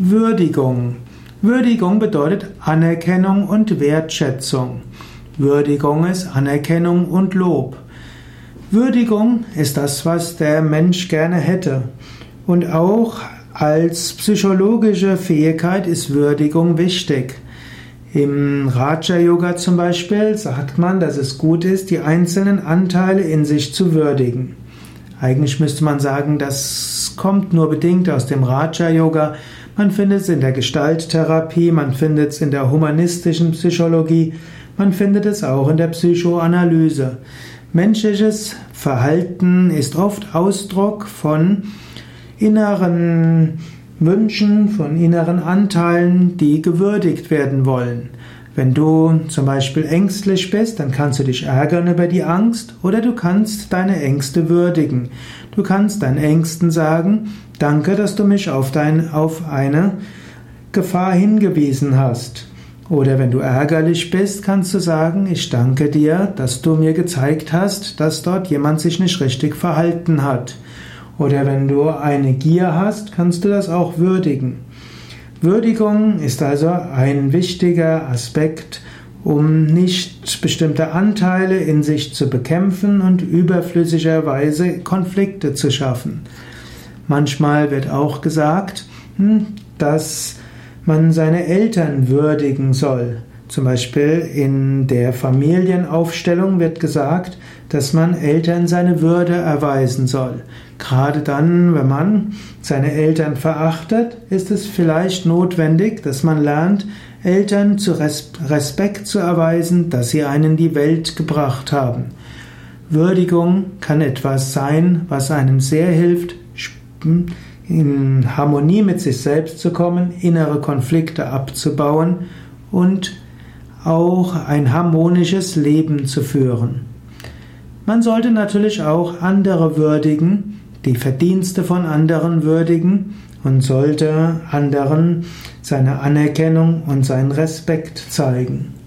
Würdigung. Würdigung bedeutet Anerkennung und Wertschätzung. Würdigung ist Anerkennung und Lob. Würdigung ist das, was der Mensch gerne hätte. Und auch als psychologische Fähigkeit ist Würdigung wichtig. Im Raja Yoga zum Beispiel sagt man, dass es gut ist, die einzelnen Anteile in sich zu würdigen. Eigentlich müsste man sagen, das kommt nur bedingt aus dem Raja Yoga. Man findet es in der Gestalttherapie, man findet es in der humanistischen Psychologie, man findet es auch in der Psychoanalyse. Menschliches Verhalten ist oft Ausdruck von inneren Wünschen, von inneren Anteilen, die gewürdigt werden wollen. Wenn du zum Beispiel ängstlich bist, dann kannst du dich ärgern über die Angst oder du kannst deine Ängste würdigen. Du kannst deinen Ängsten sagen, danke, dass du mich auf, dein, auf eine Gefahr hingewiesen hast. Oder wenn du ärgerlich bist, kannst du sagen, ich danke dir, dass du mir gezeigt hast, dass dort jemand sich nicht richtig verhalten hat. Oder wenn du eine Gier hast, kannst du das auch würdigen. Würdigung ist also ein wichtiger Aspekt, um nicht bestimmte Anteile in sich zu bekämpfen und überflüssigerweise Konflikte zu schaffen. Manchmal wird auch gesagt, hm, dass man seine Eltern würdigen soll. Zum Beispiel in der Familienaufstellung wird gesagt, dass man Eltern seine Würde erweisen soll. Gerade dann, wenn man seine Eltern verachtet, ist es vielleicht notwendig, dass man lernt, Eltern zu Respekt zu erweisen, dass sie einen die Welt gebracht haben. Würdigung kann etwas sein, was einem sehr hilft, in Harmonie mit sich selbst zu kommen, innere Konflikte abzubauen und auch ein harmonisches Leben zu führen. Man sollte natürlich auch andere würdigen, die Verdienste von anderen würdigen und sollte anderen seine Anerkennung und seinen Respekt zeigen.